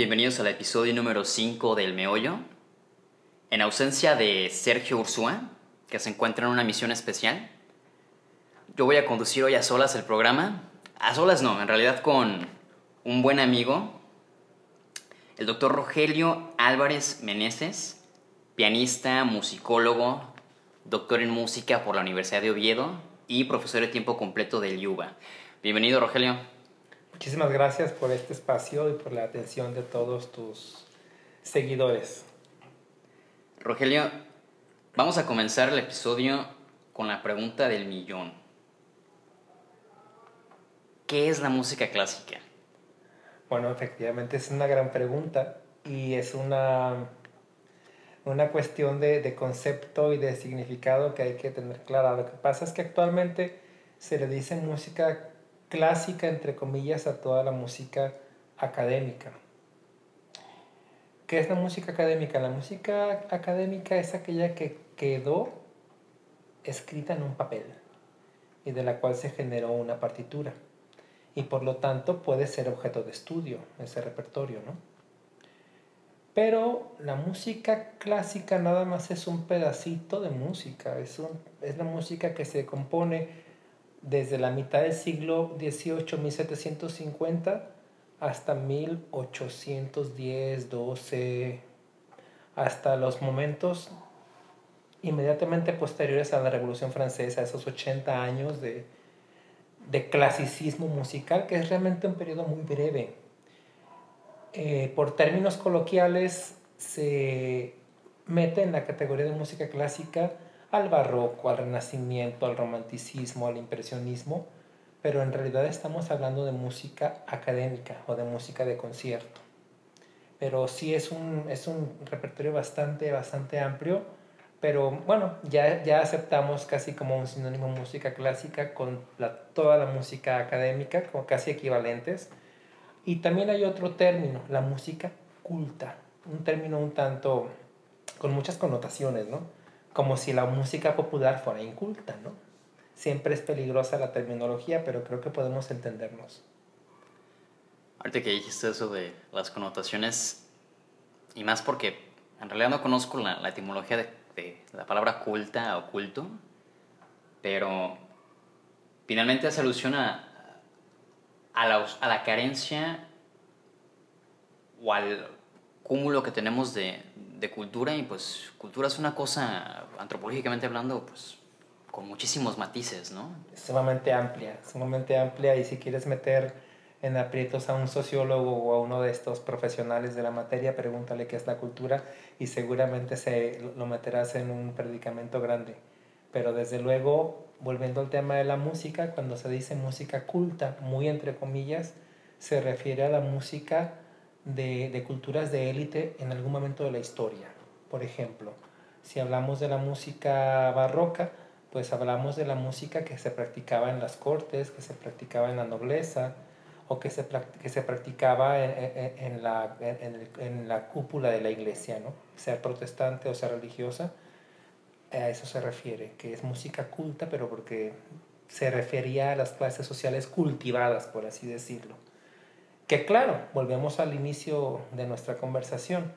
Bienvenidos al episodio número 5 del Meollo. En ausencia de Sergio Ursúa, que se encuentra en una misión especial, yo voy a conducir hoy a solas el programa. A solas no, en realidad con un buen amigo, el doctor Rogelio Álvarez Meneses, pianista, musicólogo, doctor en música por la Universidad de Oviedo y profesor de tiempo completo del YUBA. Bienvenido, Rogelio. Muchísimas gracias por este espacio y por la atención de todos tus seguidores. Rogelio, vamos a comenzar el episodio con la pregunta del millón. ¿Qué es la música clásica? Bueno, efectivamente es una gran pregunta y es una, una cuestión de, de concepto y de significado que hay que tener clara. Lo que pasa es que actualmente se le dice música clásica, entre comillas, a toda la música académica. ¿Qué es la música académica? La música académica es aquella que quedó escrita en un papel y de la cual se generó una partitura y por lo tanto puede ser objeto de estudio ese repertorio, ¿no? Pero la música clásica nada más es un pedacito de música, es, es la música que se compone desde la mitad del siglo XVIII, 1750, hasta 1810, 12, hasta los momentos inmediatamente posteriores a la Revolución Francesa, esos 80 años de, de clasicismo musical, que es realmente un periodo muy breve. Eh, por términos coloquiales, se mete en la categoría de música clásica al barroco, al renacimiento, al romanticismo, al impresionismo, pero en realidad estamos hablando de música académica o de música de concierto. Pero sí es un, es un repertorio bastante, bastante amplio, pero bueno, ya, ya aceptamos casi como un sinónimo música clásica con la, toda la música académica, como casi equivalentes. Y también hay otro término, la música culta, un término un tanto con muchas connotaciones, ¿no? Como si la música popular fuera inculta, ¿no? Siempre es peligrosa la terminología, pero creo que podemos entendernos. Ahorita que dijiste eso de las connotaciones, y más porque en realidad no conozco la, etimología de, la palabra culta o culto, pero finalmente hace alusión a, a, la, a la carencia o al cúmulo que tenemos de, de cultura y pues cultura es una cosa, antropológicamente hablando, pues con muchísimos matices, ¿no? Sumamente amplia, sumamente amplia y si quieres meter en aprietos a un sociólogo o a uno de estos profesionales de la materia, pregúntale qué es la cultura y seguramente se lo meterás en un predicamento grande. Pero desde luego, volviendo al tema de la música, cuando se dice música culta, muy entre comillas, se refiere a la música de, de culturas de élite en algún momento de la historia. Por ejemplo, si hablamos de la música barroca, pues hablamos de la música que se practicaba en las cortes, que se practicaba en la nobleza, o que se, que se practicaba en, en, la, en, la, cúpula de la iglesia, ¿no? sea protestante o sea religiosa, a eso se refiere, que es música culta, pero porque se refería a las clases sociales cultivadas, por así decirlo. Que claro, volvemos al inicio de nuestra conversación,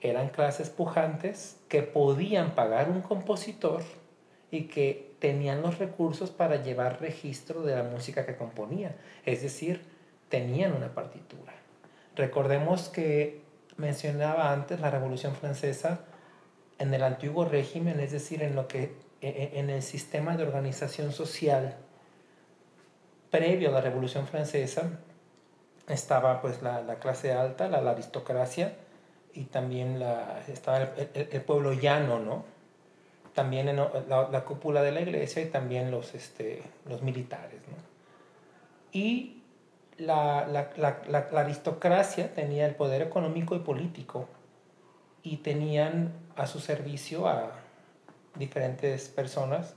eran clases pujantes que podían pagar un compositor y que tenían los recursos para llevar registro de la música que componía, es decir, tenían una partitura. Recordemos que mencionaba antes la Revolución Francesa en el antiguo régimen, es decir, en lo que e, e, en el sistema de organización social previo a la Revolución Francesa, estaba pues la, la clase alta, la, aristocracia, y también la, estaba el, el, pueblo llano, ¿no? También en la, la, cúpula de la iglesia y también los, este, los militares, ¿no? Y la aristocracia tenía el poder económico y político y tenían a su servicio a diferentes personas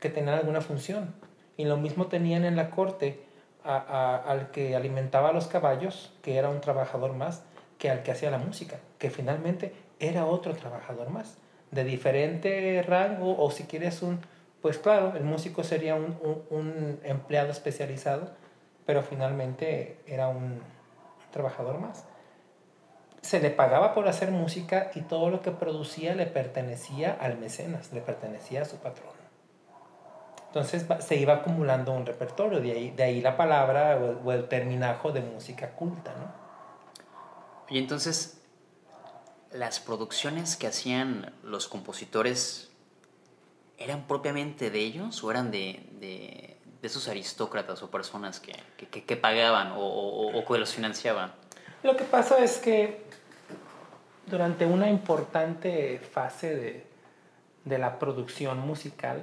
que tenían alguna función. Y lo mismo tenían en la corte al que alimentaba a los caballos, que era un trabajador más, que al que hacía la música, que finalmente era otro trabajador más, de diferente rango, o si quieres un, pues claro, el músico sería un, un, empleado especializado, pero finalmente era un trabajador más. Se le pagaba por hacer música y todo lo que producía le pertenecía al mecenas, le pertenecía a su patrón. Entonces se iba acumulando un repertorio, de ahí, de ahí la palabra o el, terminajo de música culta, ¿no? Y entonces, las producciones que hacían los compositores eran propiamente de ellos o eran de, de, esos aristócratas o personas que, que, pagaban o, o, o, que los financiaban? Lo que pasa es que durante una importante fase de, de la producción musical,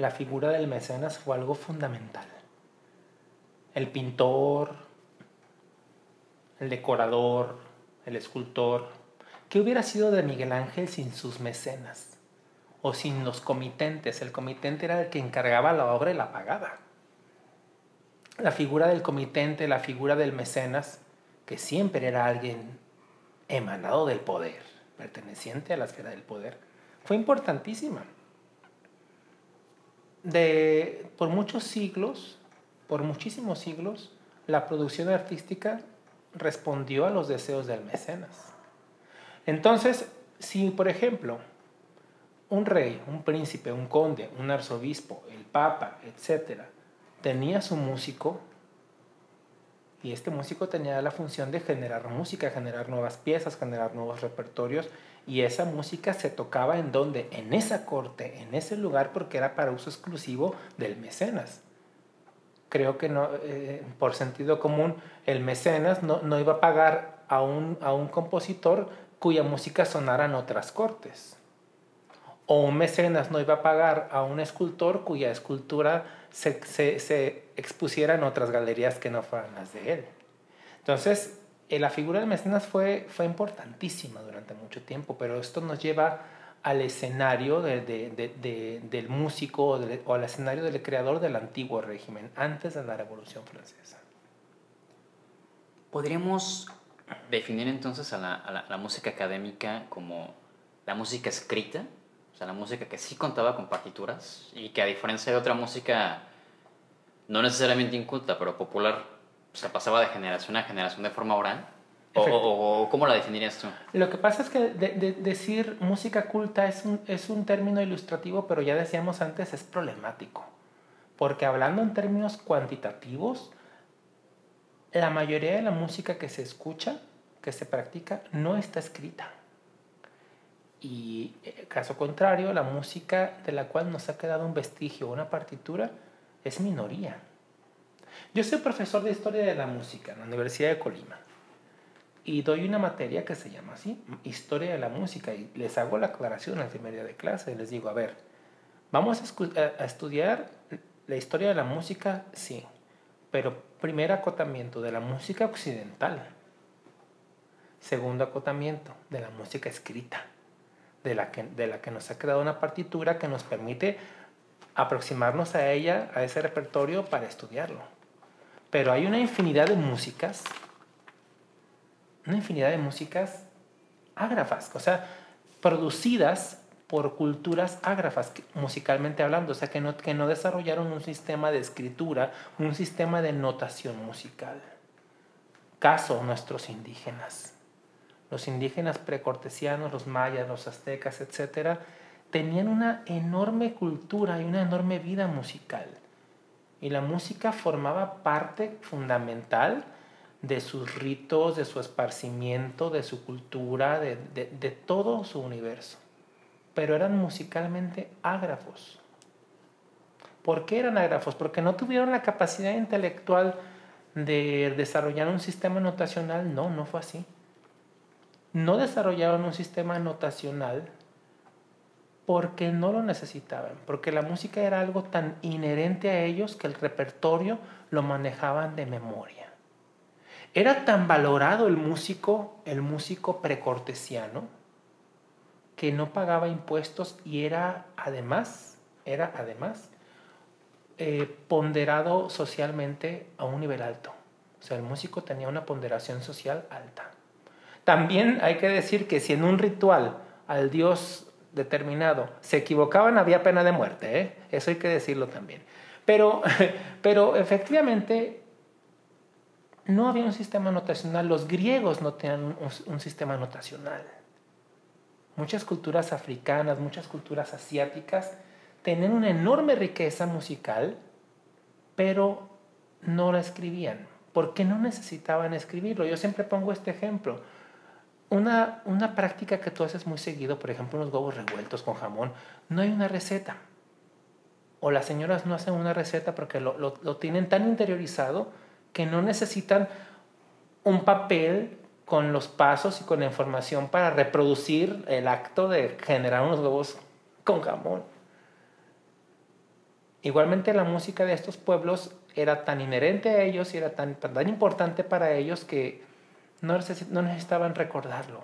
la figura del mecenas fue algo fundamental. El pintor, el decorador, el escultor, ¿qué hubiera sido de Miguel Ángel sin sus mecenas? O sin los comitentes. El comitente era el que encargaba la obra y la pagaba. La figura del comitente, la figura del mecenas, que siempre era alguien emanado del poder, perteneciente a la esfera del poder, fue importantísima de, por muchos siglos, por muchísimos siglos, la producción artística respondió a los deseos del mecenas. Entonces, si por ejemplo un rey, un príncipe, un conde, un arzobispo, el papa, etc., tenía su músico, y este músico tenía la función de generar música, generar nuevas piezas, generar nuevos repertorios, y esa música se tocaba en donde, en esa corte, en ese lugar, porque era para uso exclusivo del mecenas. Creo que no, eh, por sentido común, el mecenas no, no iba a pagar a un, a un compositor cuya música sonara en otras cortes. O un mecenas no iba a pagar a un escultor cuya escultura se, se, se expusiera en otras galerías que no fueran las de él. Entonces, la figura del mecenas fue, fue importantísima durante mucho tiempo, pero esto nos lleva al escenario del músico o, al escenario del creador del antiguo régimen, antes de la Revolución Francesa. ¿Podríamos definir entonces a la, la, música académica como la música escrita? O sea, la música que sí contaba con partituras y que a diferencia de otra música no necesariamente inculta, pero popular, se pasaba de generación a generación de forma oral? O, cómo la definirías tú? Lo que pasa es que decir música culta es un, es un término ilustrativo, pero ya decíamos antes, es problemático. Porque hablando en términos cuantitativos, la mayoría de la música que se escucha, que se practica, no está escrita. Y eh, caso contrario, la música de la cual nos ha quedado un vestigio, una partitura, es minoría. Yo soy profesor de historia de la música en la Universidad de Colima y doy una materia que se llama así, historia de la música, y les hago la aclaración al primer día de clase, les digo, a ver, vamos a, estudiar la historia de la música, sí, pero primer acotamiento de la música occidental, segundo acotamiento de la música escrita, de la que, de la que nos ha creado una partitura que nos permite aproximarnos a ella, a ese repertorio para estudiarlo. Pero hay una infinidad de músicas, una infinidad de músicas ágrafas, o sea, producidas por culturas ágrafas, musicalmente hablando, o sea, que no, que no desarrollaron un sistema de escritura, un sistema de notación musical. Caso nuestros indígenas. Los indígenas precortesianos, los mayas, los aztecas, etcétera, tenían una enorme cultura y una enorme vida musical y la música formaba parte fundamental de sus ritos, de su esparcimiento, de su cultura, de, todo su universo. Pero eran musicalmente ágrafos. ¿Por qué eran ágrafos? Porque no tuvieron la capacidad intelectual de desarrollar un sistema notacional. No, no fue así. No desarrollaron un sistema notacional porque no lo necesitaban, porque la música era algo tan inherente a ellos que el repertorio lo manejaban de memoria. Era tan valorado el músico, el músico precortesiano, que no pagaba impuestos y era además, era además eh, ponderado socialmente a un nivel alto. O sea, el músico tenía una ponderación social alta. También hay que decir que si en un ritual al dios determinado se equivocaban, había pena de muerte, ¿eh? eso hay que decirlo también. Pero, pero efectivamente, no había un sistema notacional. Los griegos no tenían un, sistema notacional. Muchas culturas africanas, muchas culturas asiáticas tenían una enorme riqueza musical, pero no la escribían, porque no necesitaban escribirlo. Yo siempre pongo este ejemplo. Una, una práctica que tú haces muy seguido, por ejemplo, los huevos revueltos con jamón, no hay una receta. O las señoras no hacen una receta porque lo, lo, lo tienen tan interiorizado que no necesitan un papel con los pasos y con la información para reproducir el acto de generar unos huevos con jamón. Igualmente la música de estos pueblos era tan inherente a ellos y era tan, tan importante para ellos que no, necesitaban recordarlo.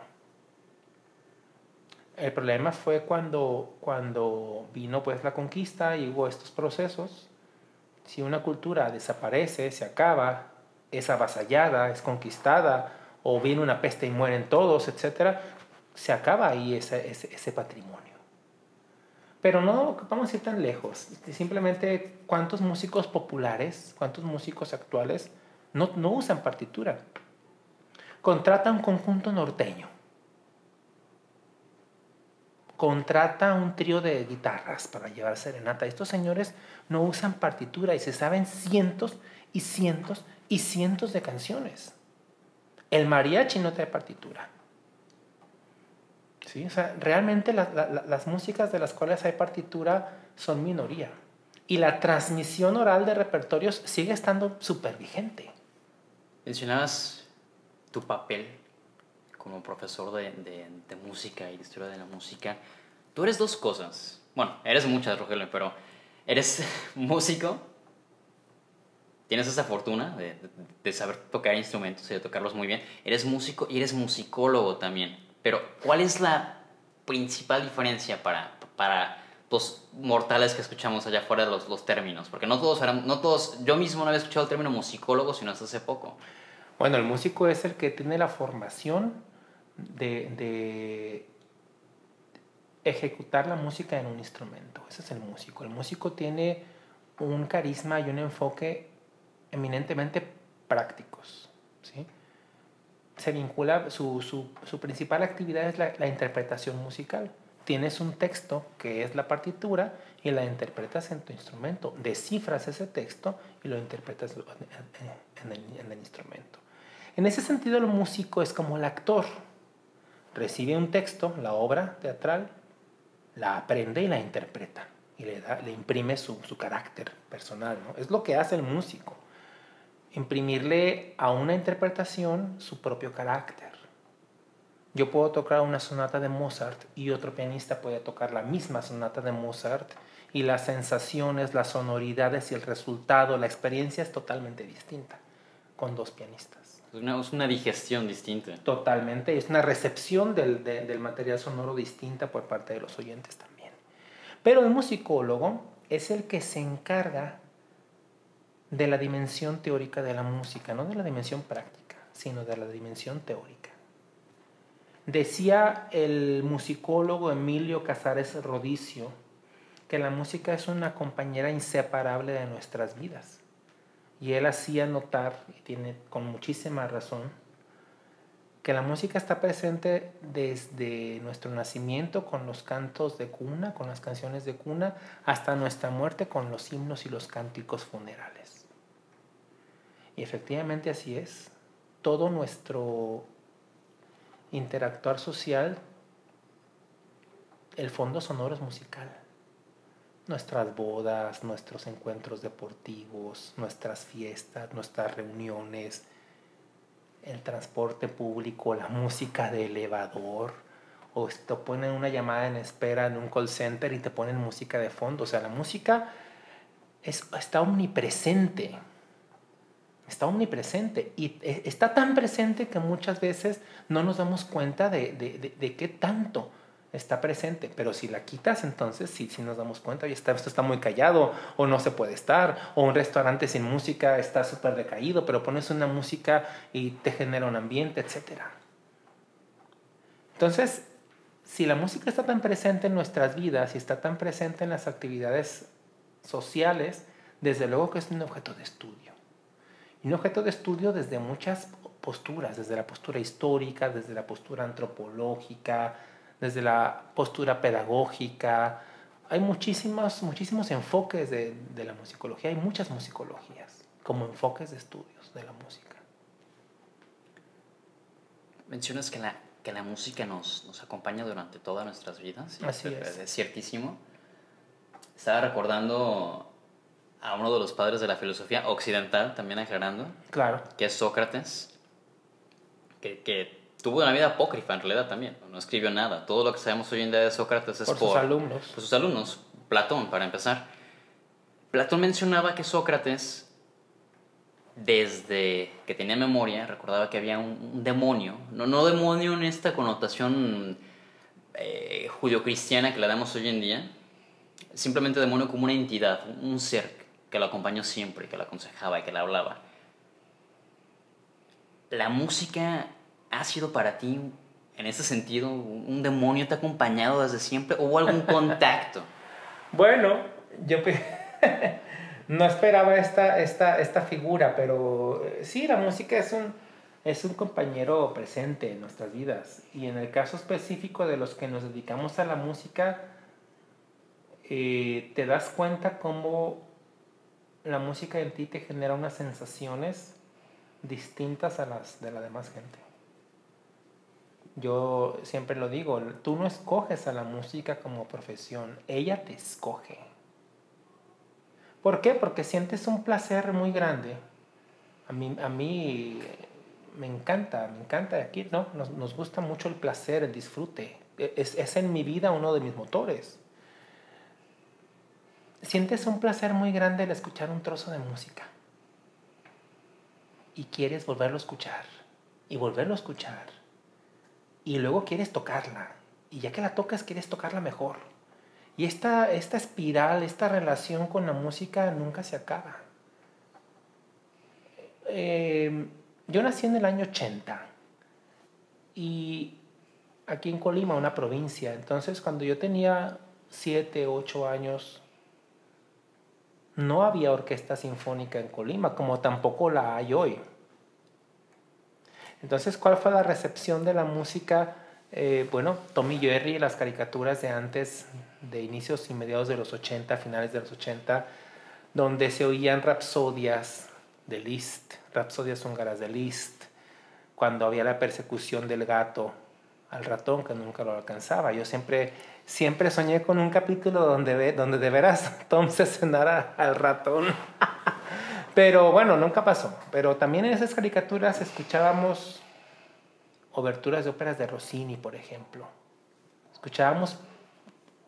El problema fue cuando, cuando vino pues la conquista y hubo estos procesos si una cultura desaparece, se acaba, es avasallada, es conquistada, o viene una peste y mueren todos, etc., se acaba ahí ese, ese, patrimonio. Pero no vamos a ir tan lejos. Simplemente cuántos músicos populares, cuántos músicos actuales no, no usan partitura. Contrata un conjunto norteño contrata un trío de guitarras para llevar serenata. Estos señores no usan partitura y se saben cientos y cientos y cientos de canciones. El mariachi no trae partitura. ¿Sí? O sea, realmente las músicas de las cuales hay partitura son minoría. Y la transmisión oral de repertorios sigue estando súper vigente. Mencionabas tu papel como profesor de, de, música y de historia de la música, tú eres dos cosas. Bueno, eres muchas, Rogelio, pero eres músico, tienes esa fortuna de, de, saber tocar instrumentos y de tocarlos muy bien. Eres músico y eres musicólogo también. Pero, ¿cuál es la principal diferencia para, para los mortales que escuchamos allá afuera de los, los términos? Porque no todos, no todos, yo mismo no había escuchado el término musicólogo sino hasta hace poco. Bueno, el músico es el que tiene la formación de, ejecutar la música en un instrumento. Ese es el músico. El músico tiene un carisma y un enfoque eminentemente prácticos. ¿sí? Se vincula, su, su, principal actividad es la, la, interpretación musical. Tienes un texto que es la partitura y la interpretas en tu instrumento. Descifras ese texto y lo interpretas en el, en el instrumento. En ese sentido, el músico es como el actor recibe un texto, la obra teatral, la aprende y la interpreta y le, imprime su, carácter personal. Es lo que hace el músico, imprimirle a una interpretación su propio carácter. Yo puedo tocar una sonata de Mozart y otro pianista puede tocar la misma sonata de Mozart y las sensaciones, las sonoridades y el resultado, la experiencia es totalmente distinta con dos pianistas. Es una, digestión distinta. Totalmente, es una recepción del, del material sonoro distinta por parte de los oyentes también. Pero el musicólogo es el que se encarga de la dimensión teórica de la música, no de la dimensión práctica, sino de la dimensión teórica. Decía el musicólogo Emilio Casares Rodicio que la música es una compañera inseparable de nuestras vidas. Y él hacía notar, y tiene con muchísima razón, que la música está presente desde nuestro nacimiento con los cantos de cuna, con las canciones de cuna, hasta nuestra muerte con los himnos y los cánticos funerales. Y efectivamente así es. Todo nuestro interactuar social, el fondo sonoro es musical nuestras bodas, nuestros encuentros deportivos, nuestras fiestas, nuestras reuniones, el transporte público, la música de elevador, o te ponen una llamada en espera en un call center y te ponen música de fondo. O sea, la música es, está omnipresente. Está omnipresente y e, está tan presente que muchas veces no nos damos cuenta de, de, de qué tanto está presente, pero si la quitas, entonces sí, sí nos damos cuenta, oye, esto está muy callado, o no se puede estar, o un restaurante sin música está súper decaído, pero pones una música y te genera un ambiente, etc. Entonces, si la música está tan presente en nuestras vidas y está tan presente en las actividades sociales, desde luego que es un objeto de estudio. Y un objeto de estudio desde muchas posturas, desde la postura histórica, desde la postura antropológica, desde la postura pedagógica. Hay muchísimos, muchísimos enfoques de, de la musicología, hay muchas musicologías como enfoques de estudios de la música. Mencionas que la, que la música nos, nos acompaña durante todas nuestras vidas. Así es. Es ciertísimo. Estaba recordando a uno de los padres de la filosofía occidental, también aclarando. Claro. Que es Sócrates, que, que tuvo una vida apócrifa en realidad también. No escribió nada. Todo lo que sabemos hoy en día de Sócrates es por, sus alumnos. Por sus alumnos. Platón, para empezar. Platón mencionaba que Sócrates, desde que tenía memoria, recordaba que había un, un demonio. No, no demonio en esta connotación eh, judio-cristiana que le damos hoy en día, simplemente demonio como una entidad, un ser que lo acompañó siempre, que lo aconsejaba y que le hablaba. La música ha sido para ti, en ese sentido, un demonio te ha acompañado desde siempre? ¿Hubo algún contacto? bueno, yo no esperaba esta, esta, esta figura, pero eh, sí, la música es un, es un compañero presente en nuestras vidas. Y en el caso específico de los que nos dedicamos a la música, eh, te das cuenta cómo la música en ti te genera unas sensaciones distintas a las de la demás gente. Yo siempre lo digo, tú no escoges a la música como profesión, ella te escoge. ¿Por qué? Porque sientes un placer muy grande. A mí, a mí me encanta, me encanta aquí, ¿no? Nos, gusta mucho el placer, el disfrute. Es, es en mi vida uno de mis motores sientes un placer muy grande al escuchar un trozo de música. Y quieres volverlo a escuchar. Y volverlo a escuchar. Y luego quieres tocarla. Y ya que la tocas, quieres tocarla mejor. Y esta, esta espiral, esta relación con la música nunca se acaba. Eh, yo nací en el año 80. Y aquí en Colima, una provincia. Entonces, cuando yo tenía 7, 8 años, no había orquesta sinfónica en Colima, como tampoco la hay hoy. Entonces, ¿cuál fue la recepción de la música? Eh, bueno, Tommy Jerry, las caricaturas de antes, de inicios y mediados de los 80, finales de los 80, donde se oían rapsodias de Liszt, rapsodias húngaras de Liszt, cuando había la persecución del gato al ratón que nunca lo alcanzaba. Yo siempre siempre soñé con un capítulo donde, donde de veras Tom se cenara al ratón. Pero bueno, nunca pasó. Pero también en esas caricaturas escuchábamos oberturas de óperas de Rossini, por ejemplo. Escuchábamos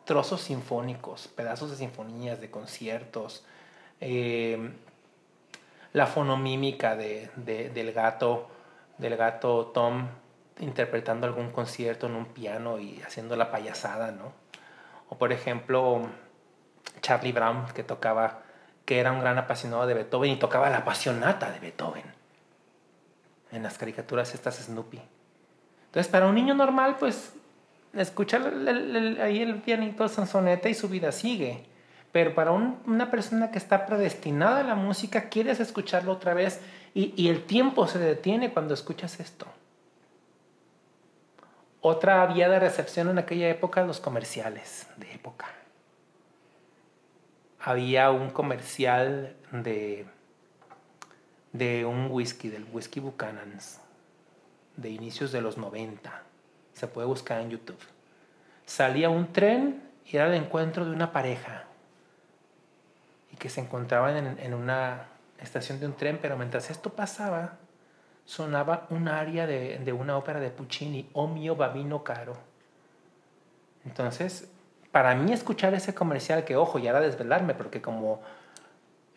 trozos sinfónicos, pedazos de sinfonías, de conciertos, eh, la fonomímica de, del gato, del gato Tom interpretando algún concierto en un piano y haciendo la payasada, ¿no? O por ejemplo, Charlie Brown, que tocaba, que era un gran apasionado de Beethoven y tocaba la apasionata de Beethoven en las caricaturas estas Snoopy. Entonces, para un niño normal, pues, escucha ahí el pianito, Sansoneta y su vida sigue. Pero para una persona que está predestinada a la música, quieres escucharlo otra vez y, y el tiempo se detiene cuando escuchas esto. Otra vía de recepción en aquella época, los comerciales de época. Había un comercial de, de un whisky, del whisky Buchanan's, de inicios de los 90. Se puede buscar en YouTube. Salía un tren y era el encuentro de una pareja. Y que se encontraban en, en una estación de un tren, pero mientras esto pasaba, sonaba un aria de, de, una ópera de Puccini, O mio babino caro. Entonces, para mí escuchar ese comercial, que ojo, ya era desvelarme, porque como,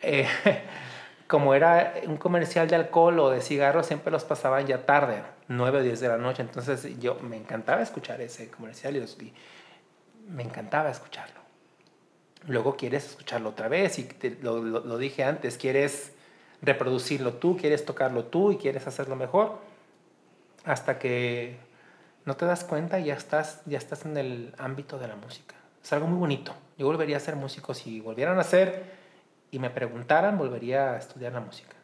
eh, como era un comercial de alcohol o de cigarros, siempre los pasaban ya tarde, 9 o 10 de la noche. Entonces, yo me encantaba escuchar ese comercial y, y me encantaba escucharlo. Luego quieres escucharlo otra vez y te, lo, lo, lo dije antes, quieres reproducirlo tú, quieres tocarlo tú y quieres hacerlo mejor, hasta que no te das cuenta y ya estás, ya estás en el ámbito de la música. Es algo muy bonito. Yo volvería a ser músico si volvieran a ser y me preguntaran, volvería a estudiar la música.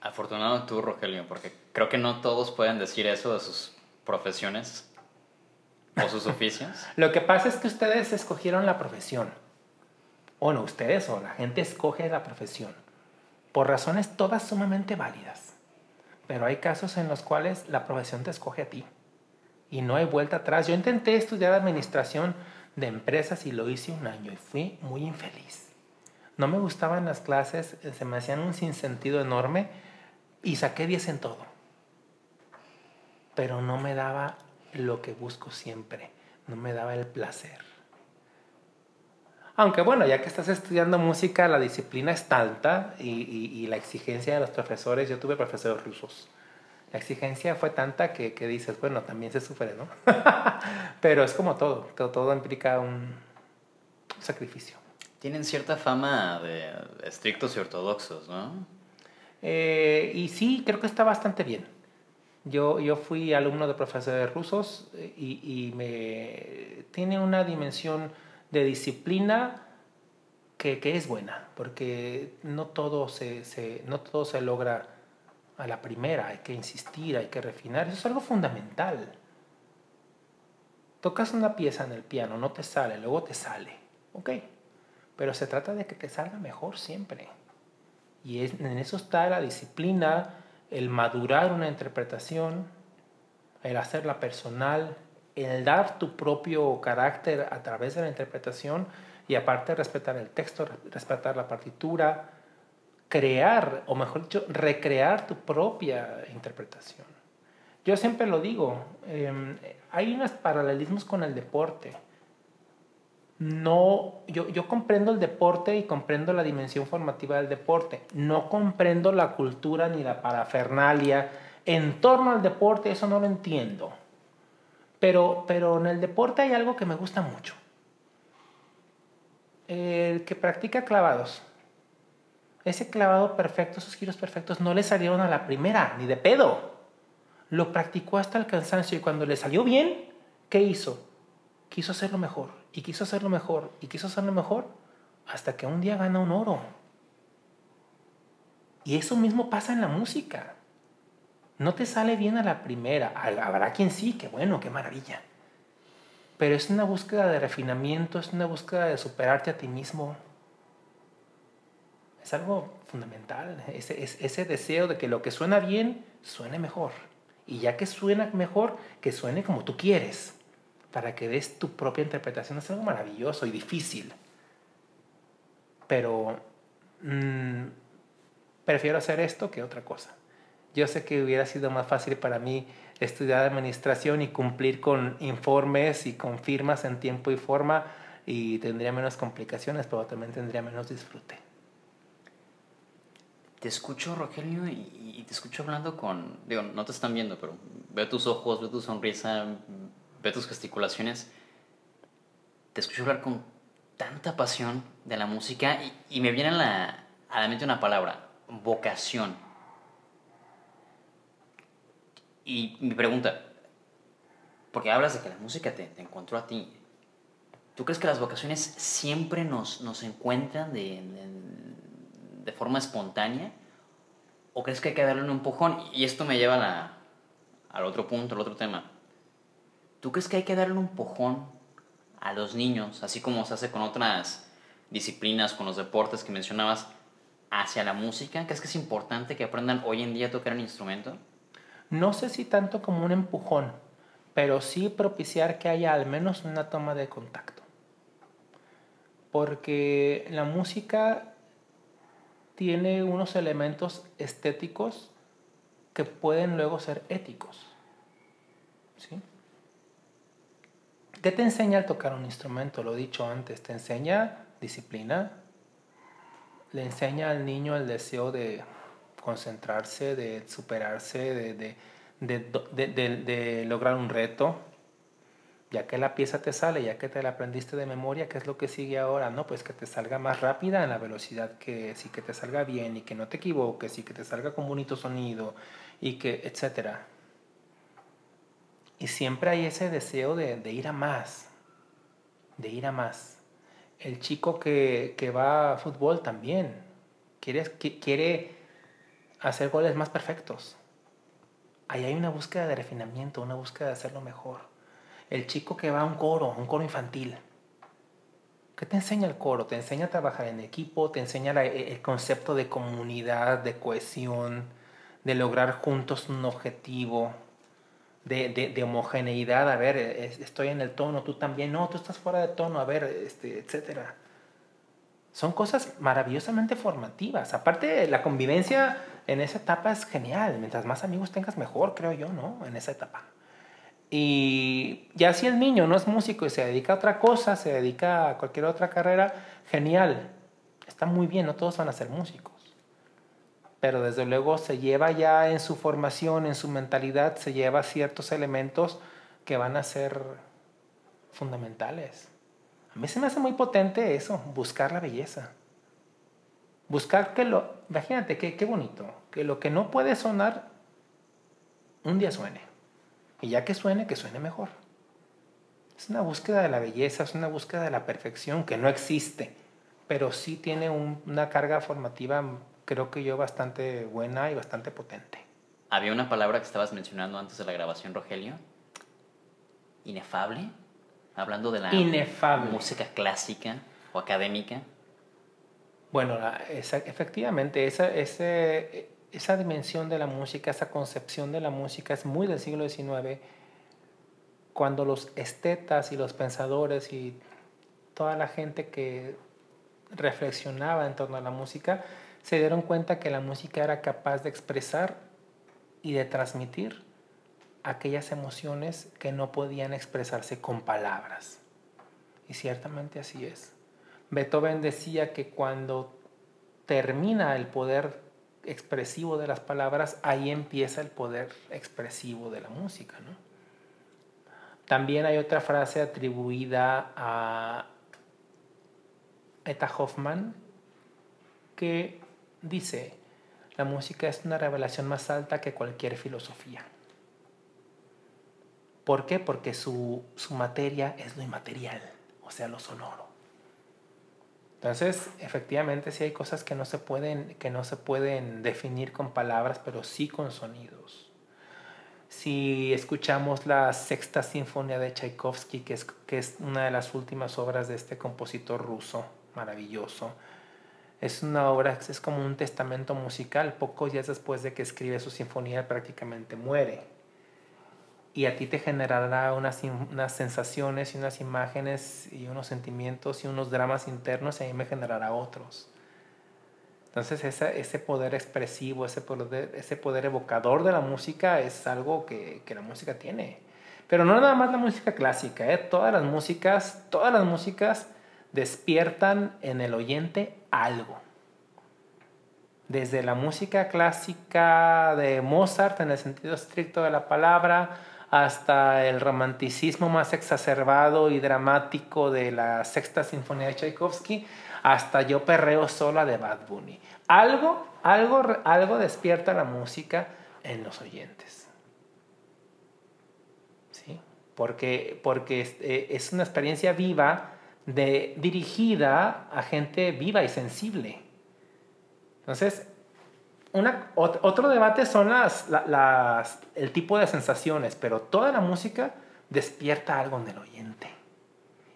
Afortunado tú, Rogelio, porque creo que no todos pueden decir eso de sus profesiones o sus oficios. Lo que pasa es que ustedes escogieron la profesión. O no, ustedes o la gente escoge la profesión. Por razones todas sumamente válidas. Pero hay casos en los cuales la profesión te escoge a ti. Y no hay vuelta atrás. Yo intenté estudiar administración de empresas y lo hice un año y fui muy infeliz. No me gustaban las clases, se me hacían un sinsentido enorme y saqué 10 en todo. Pero no me daba lo que busco siempre, no me daba el placer. Aunque bueno, ya que estás estudiando música, la disciplina es tanta y, la exigencia de los profesores, yo tuve profesores rusos. La exigencia fue tanta que, que dices, bueno, también se sufre, ¿no? Pero es como todo, todo, todo implica un sacrificio. Tienen cierta fama de estrictos y ortodoxos, ¿no? Eh, y sí, creo que está bastante bien. Yo, yo fui alumno de profesores rusos eh, y, y me tiene una dimensión de disciplina que, que, es buena, porque no todo se, se, no todo se logra a la primera, hay que insistir, hay que refinar, eso es algo fundamental. Tocas una pieza en el piano, no te sale, luego te sale, ok, pero se trata de que te salga mejor siempre. Y en eso está la disciplina, el madurar una interpretación, el hacerla personal, el dar tu propio carácter a través de la interpretación y aparte respetar el texto, respetar la partitura, crear, o mejor dicho, recrear tu propia interpretación. Yo siempre lo digo, em, hay unos paralelismos con el deporte no, yo, yo comprendo el deporte y comprendo la dimensión formativa del deporte. No comprendo la cultura ni la parafernalia en torno al deporte, eso no lo entiendo. Pero, pero en el deporte hay algo que me gusta mucho. El que practica clavados. Ese clavado perfecto, esos giros perfectos, no le salieron a la primera, ni de pedo. Lo practicó hasta el cansancio y cuando le salió bien, ¿qué hizo? Quiso hacerlo mejor y quiso hacerlo mejor y quiso hacerlo mejor hasta que un día gana un oro. Y eso mismo pasa en la música. No te sale bien a la primera. Habrá quien sí, qué bueno, qué maravilla. Pero es una búsqueda de refinamiento, es una búsqueda de superarte a ti mismo. Es algo fundamental, ese, ese deseo de que lo que suena bien suene mejor. Y ya que suena mejor, que suene como tú quieres para que des tu propia interpretación. Es algo maravilloso y difícil. Pero mm, prefiero hacer esto que otra cosa. Yo sé que hubiera sido más fácil para mí estudiar administración y cumplir con informes y con firmas en tiempo y forma y tendría menos complicaciones, pero también tendría menos disfrute. Te escucho, Rogelio, y, te escucho hablando con, digo, no te están viendo, pero veo tus ojos, veo tu sonrisa, ve tus gesticulaciones, te escucho hablar con tanta pasión de la música y, me viene a la, a la mente una palabra, vocación. Y mi pregunta, porque hablas de que la música te, encontró a ti, ¿tú crees que las vocaciones siempre nos, nos encuentran de, de, de, forma espontánea? ¿O crees que hay que darle un empujón? Y esto me lleva a la, al otro punto, al otro tema. ¿Tú crees que hay que darle un empujón a los niños, así como se hace con otras disciplinas, con los deportes que mencionabas, hacia la música? ¿Crees que es importante que aprendan hoy en día a tocar un instrumento? No sé si tanto como un empujón, pero sí propiciar que haya al menos una toma de contacto. Porque la música tiene unos elementos estéticos que pueden luego ser éticos. ¿Sí? ¿Qué te enseña al tocar un instrumento? Lo he dicho antes, te enseña disciplina, le enseña al niño el deseo de concentrarse, de superarse, de, de, lograr un reto. Ya que la pieza te sale, ya que te la aprendiste de memoria, ¿qué es lo que sigue ahora? No, pues que te salga más rápida en la velocidad que sí, que te salga bien y que no te equivoques y que te salga con bonito sonido y que, etcétera. Y siempre hay ese deseo de, ir a más, de ir a más. El chico que, va a fútbol también quiere, quiere hacer goles más perfectos. Ahí hay una búsqueda de refinamiento, una búsqueda de hacerlo mejor. El chico que va a un coro, un coro infantil. ¿Qué te enseña el coro? Te enseña a trabajar en equipo, te enseña el concepto de comunidad, de cohesión, de lograr juntos un objetivo, de, de, homogeneidad. A ver, estoy en el tono, tú también, no, tú estás fuera de tono, a ver, este, etcétera. Son cosas maravillosamente formativas. Aparte, la convivencia en esa etapa es genial. Mientras más amigos tengas, mejor, creo yo, ¿no? En esa etapa. Y ya si el niño no es músico y se dedica a otra cosa, se dedica a cualquier otra carrera, genial. Está muy bien, no todos van a ser músicos. Pero desde luego se lleva ya en su formación, en su mentalidad, se lleva ciertos elementos que van a ser fundamentales. A mí se me hace muy potente eso, buscar la belleza. Buscar que lo, imagínate qué, bonito, que lo que no puede sonar, un día suene. Y ya que suene, que suene mejor. Es una búsqueda de la belleza, es una búsqueda de la perfección que no existe, pero sí tiene una carga formativa, creo que yo, bastante buena y bastante potente. Había una palabra que estabas mencionando antes de la grabación, Rogelio. Inefable. Hablando de la música clásica o académica. Bueno, efectivamente, esa, ese, esa dimensión de la música, esa concepción de la música es muy del siglo XIX, cuando los estetas y los pensadores y toda la gente que reflexionaba en torno a la música se dieron cuenta que la música era capaz de expresar y de transmitir aquellas emociones que no podían expresarse con palabras. Y ciertamente así es. Beethoven decía que cuando termina el poder expresivo de las palabras, ahí empieza el poder expresivo de la música. ¿no? También hay otra frase atribuida a Eta Hoffman que dice, la música es una revelación más alta que cualquier filosofía. ¿Por qué? Porque su, materia es lo inmaterial, o sea, lo sonoro. Entonces, efectivamente, sí hay cosas que no se pueden, que no se pueden definir con palabras, pero sí con sonidos. Si escuchamos la sexta sinfonía de Tchaikovsky, que es, que es una de las últimas obras de este compositor ruso, maravilloso, es una obra, es como un testamento musical. Pocos días después de que escribe su sinfonía, prácticamente muere y a ti te generará unas, unas sensaciones y unas imágenes y unos sentimientos y unos dramas internos y a mí me generará otros. Entonces ese, ese poder expresivo, ese poder, ese poder evocador de la música es algo que, que la música tiene. Pero no nada más la música clásica, ¿eh? todas las músicas, todas las músicas despiertan en el oyente algo. Desde la música clásica de Mozart en el sentido estricto de la palabra, hasta el romanticismo más exacerbado y dramático de la sexta sinfonía de Tchaikovsky, hasta Yo perreo sola de Bad Bunny. Algo, algo, algo despierta la música en los oyentes. ¿Sí? Porque, porque es, eh, una experiencia viva de, dirigida a gente viva y sensible. Entonces, otro debate son las, las, el tipo de sensaciones, pero toda la música despierta algo en el oyente,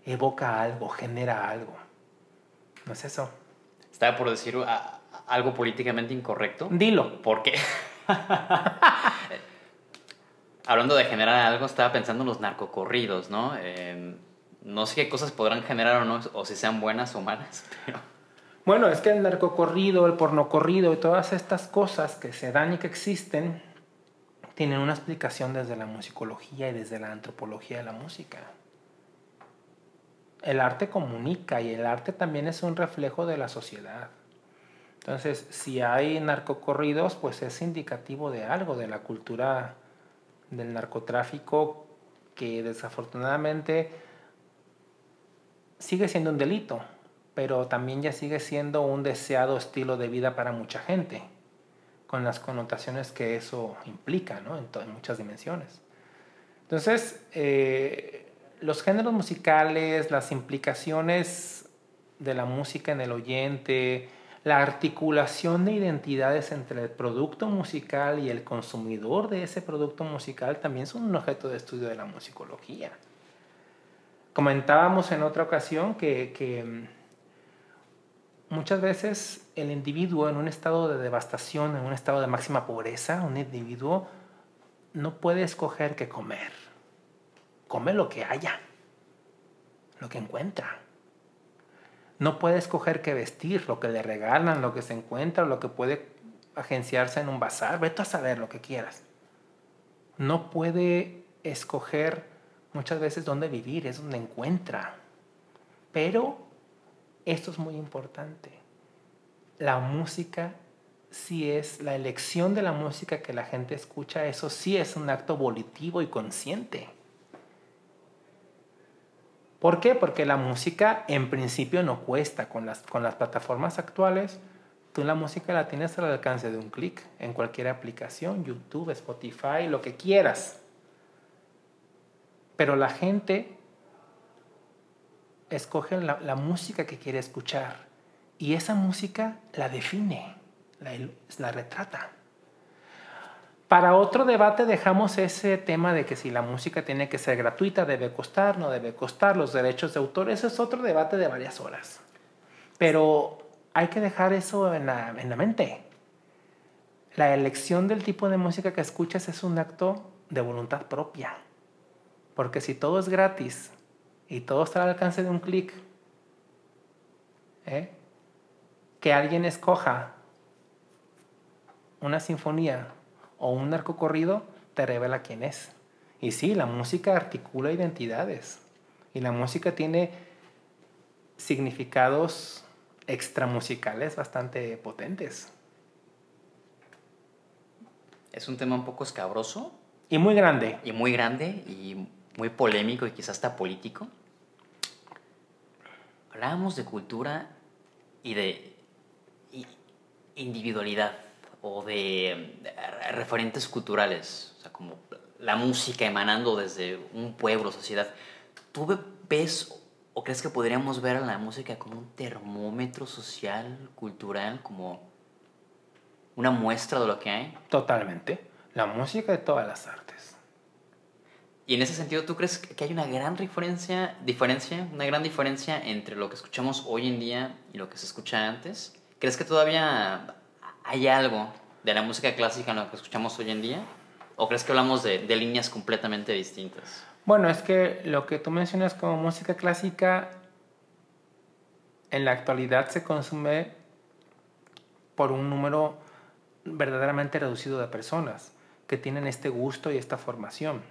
evoca algo, genera algo. ¿No es eso? Estaba por decir algo políticamente incorrecto. Dilo. ¿Por qué? Hablando de generar algo, estaba pensando en los narcocorridos, ¿no? Eh, no sé qué cosas podrán generar o no, o si sean buenas o malas, pero bueno, es que el narcocorrido, el pornocorrido y todas estas cosas que se dan y que existen tienen una explicación desde la musicología y desde la antropología de la música. El arte comunica y el arte también es un reflejo de la sociedad. Entonces, si hay narcocorridos, pues es indicativo de algo, de la cultura del narcotráfico que desafortunadamente sigue siendo un delito pero también ya sigue siendo un deseado estilo de vida para mucha gente, con las connotaciones que eso implica, ¿no? En, muchas dimensiones. Entonces, eh, los géneros musicales, las implicaciones de la música en el oyente, la articulación de identidades entre el producto musical y el consumidor de ese producto musical también son un objeto de estudio de la musicología. Comentábamos en otra ocasión que, que mm, muchas veces el individuo en un estado de devastación, en un estado de máxima pobreza, un individuo no puede escoger qué comer. Come lo que haya, lo que encuentra no puede escoger qué vestir, lo que le regalan, lo que se encuentra, lo que puede agenciarse en un bazar. Vete a saber lo que quieras. No puede escoger muchas veces dónde vivir, es donde encuentra. Pero esto es muy importante. La música sí es, la elección de la música que la gente escucha, eso sí es un acto volitivo y consciente. ¿Por qué? Porque la música en principio no cuesta. Con las, con las plataformas actuales, tú la música la tienes al alcance de un clic en cualquier aplicación, YouTube, Spotify, lo que quieras. Pero la gente escoge la, música que quiere escuchar y esa música la define, la, retrata. Para otro debate dejamos ese tema de que si la música tiene que ser gratuita, debe costar, no debe costar, los derechos de autor, ese es otro debate de varias horas. Pero hay que dejar eso en la, en la mente. La elección del tipo de música que escuchas es un acto de voluntad propia. Porque si todo es gratis y todo está al alcance de un clic, ¿eh? que alguien escoja una sinfonía o un narco corrido te revela quién es. Y sí, la música articula identidades. Y la música tiene significados extramusicales bastante potentes. Es un tema un poco escabroso. Y muy grande. Y muy grande y muy polémico y quizás hasta político. Hablábamos de cultura y de individualidad o de referentes culturales, o sea, como la música emanando desde un pueblo, sociedad. ¿Tú ves o crees que podríamos ver a la música como un termómetro social, cultural, como una muestra de lo que hay? Totalmente. La música de todas las artes. Y en ese sentido, ¿tú crees que hay una gran diferencia, diferencia, una gran diferencia entre lo que escuchamos hoy en día y lo que se escucha antes? ¿Crees que todavía ¿Hay algo de la música clásica en lo que escuchamos hoy en día? ¿O crees que hablamos de, de líneas completamente distintas? Bueno, es que lo que tú mencionas como música clásica en la actualidad se consume por un número verdaderamente reducido de personas que tienen este gusto y esta formación.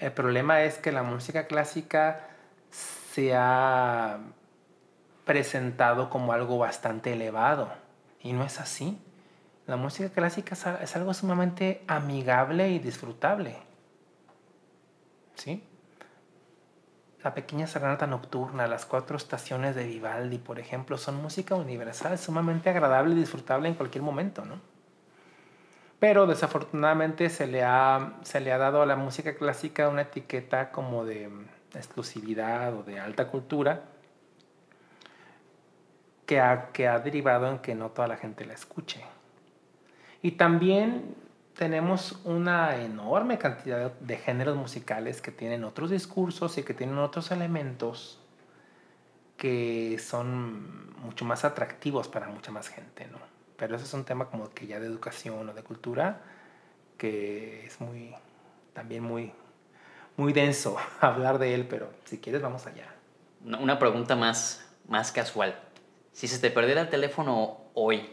El problema es que la música clásica se ha presentado como algo bastante elevado y no es así. La música clásica es algo sumamente amigable y disfrutable. ¿Sí? La pequeña serenata nocturna, las cuatro estaciones de Vivaldi, por ejemplo, son música universal, sumamente agradable y disfrutable en cualquier momento, ¿no? Pero desafortunadamente se le ha, se le ha dado a la música clásica una etiqueta como de exclusividad o de alta cultura, que ha, que ha derivado en que no toda la gente la escuche. Y también tenemos una enorme cantidad de géneros musicales que tienen otros discursos y que tienen otros elementos que son mucho más atractivos para mucha más gente, ¿no? Pero ese es un tema como que ya de educación o de cultura que es muy, también muy, muy denso hablar de él, pero si quieres vamos allá. Una pregunta más, más casual. Si se te perdiera el teléfono hoy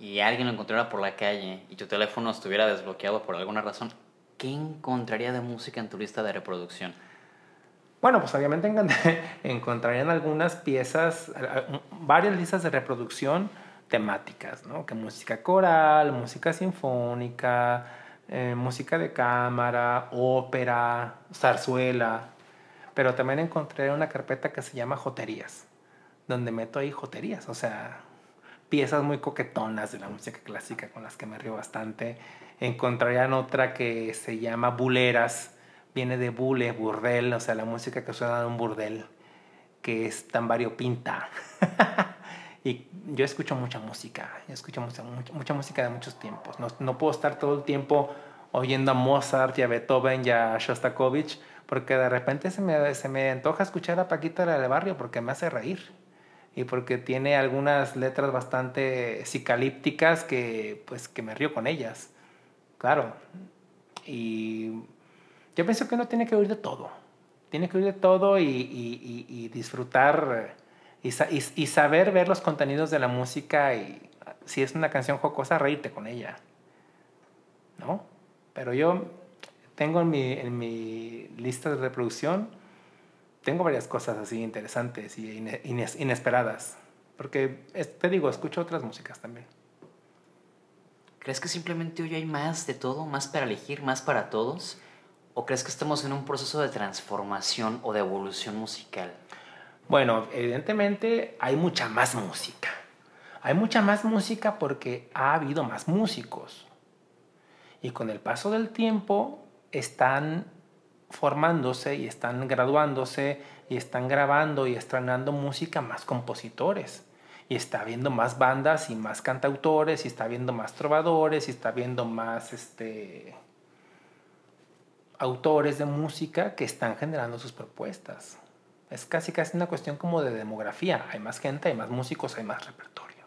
y alguien lo encontrara por la calle y tu teléfono estuviera desbloqueado por alguna razón, ¿qué encontraría de música en tu lista de reproducción? Bueno, pues obviamente encontrarían algunas piezas, varias listas de reproducción temáticas, ¿no? Que música coral, música sinfónica, eh, música de cámara, ópera, zarzuela. Pero también encontré una carpeta que se llama Joterías donde meto ahí joterías, o sea, piezas muy coquetonas de la música clásica con las que me río bastante. Encontrarían otra que se llama Buleras, viene de bule, burdel, o sea, la música que suena en un burdel, que es tan variopinta. Y yo escucho mucha música, yo escucho mucha, mucha, música de muchos tiempos. No, no, puedo estar todo el tiempo oyendo a Mozart y a Beethoven y a Shostakovich, porque de repente se me, se me antoja escuchar a Paquita la del barrio porque me hace reír y porque tiene algunas letras bastante psicalípticas que pues que me río con ellas. Claro. Y yo pienso que uno tiene que oír de todo. Tiene que oír de todo y, y, y, disfrutar y, y, saber ver los contenidos de la música y si es una canción jocosa, reírte con ella. ¿No? Pero yo tengo en mi, en mi lista de reproducción tengo varias cosas así interesantes y inesperadas. Porque, te digo, escucho otras músicas también. ¿Crees que simplemente hoy hay más de todo, más para elegir, más para todos? ¿O crees que estamos en un proceso de transformación o de evolución musical? Bueno, evidentemente hay mucha más música. Hay mucha más música porque ha habido más músicos. Y con el paso del tiempo están formándose y están graduándose y están grabando y estrenando música más compositores. Y está viendo más bandas y más cantautores y está viendo más trovadores y está viendo más este, autores de música que están generando sus propuestas. Es casi casi una cuestión como de demografía. Hay más gente, hay más músicos, hay más repertorio.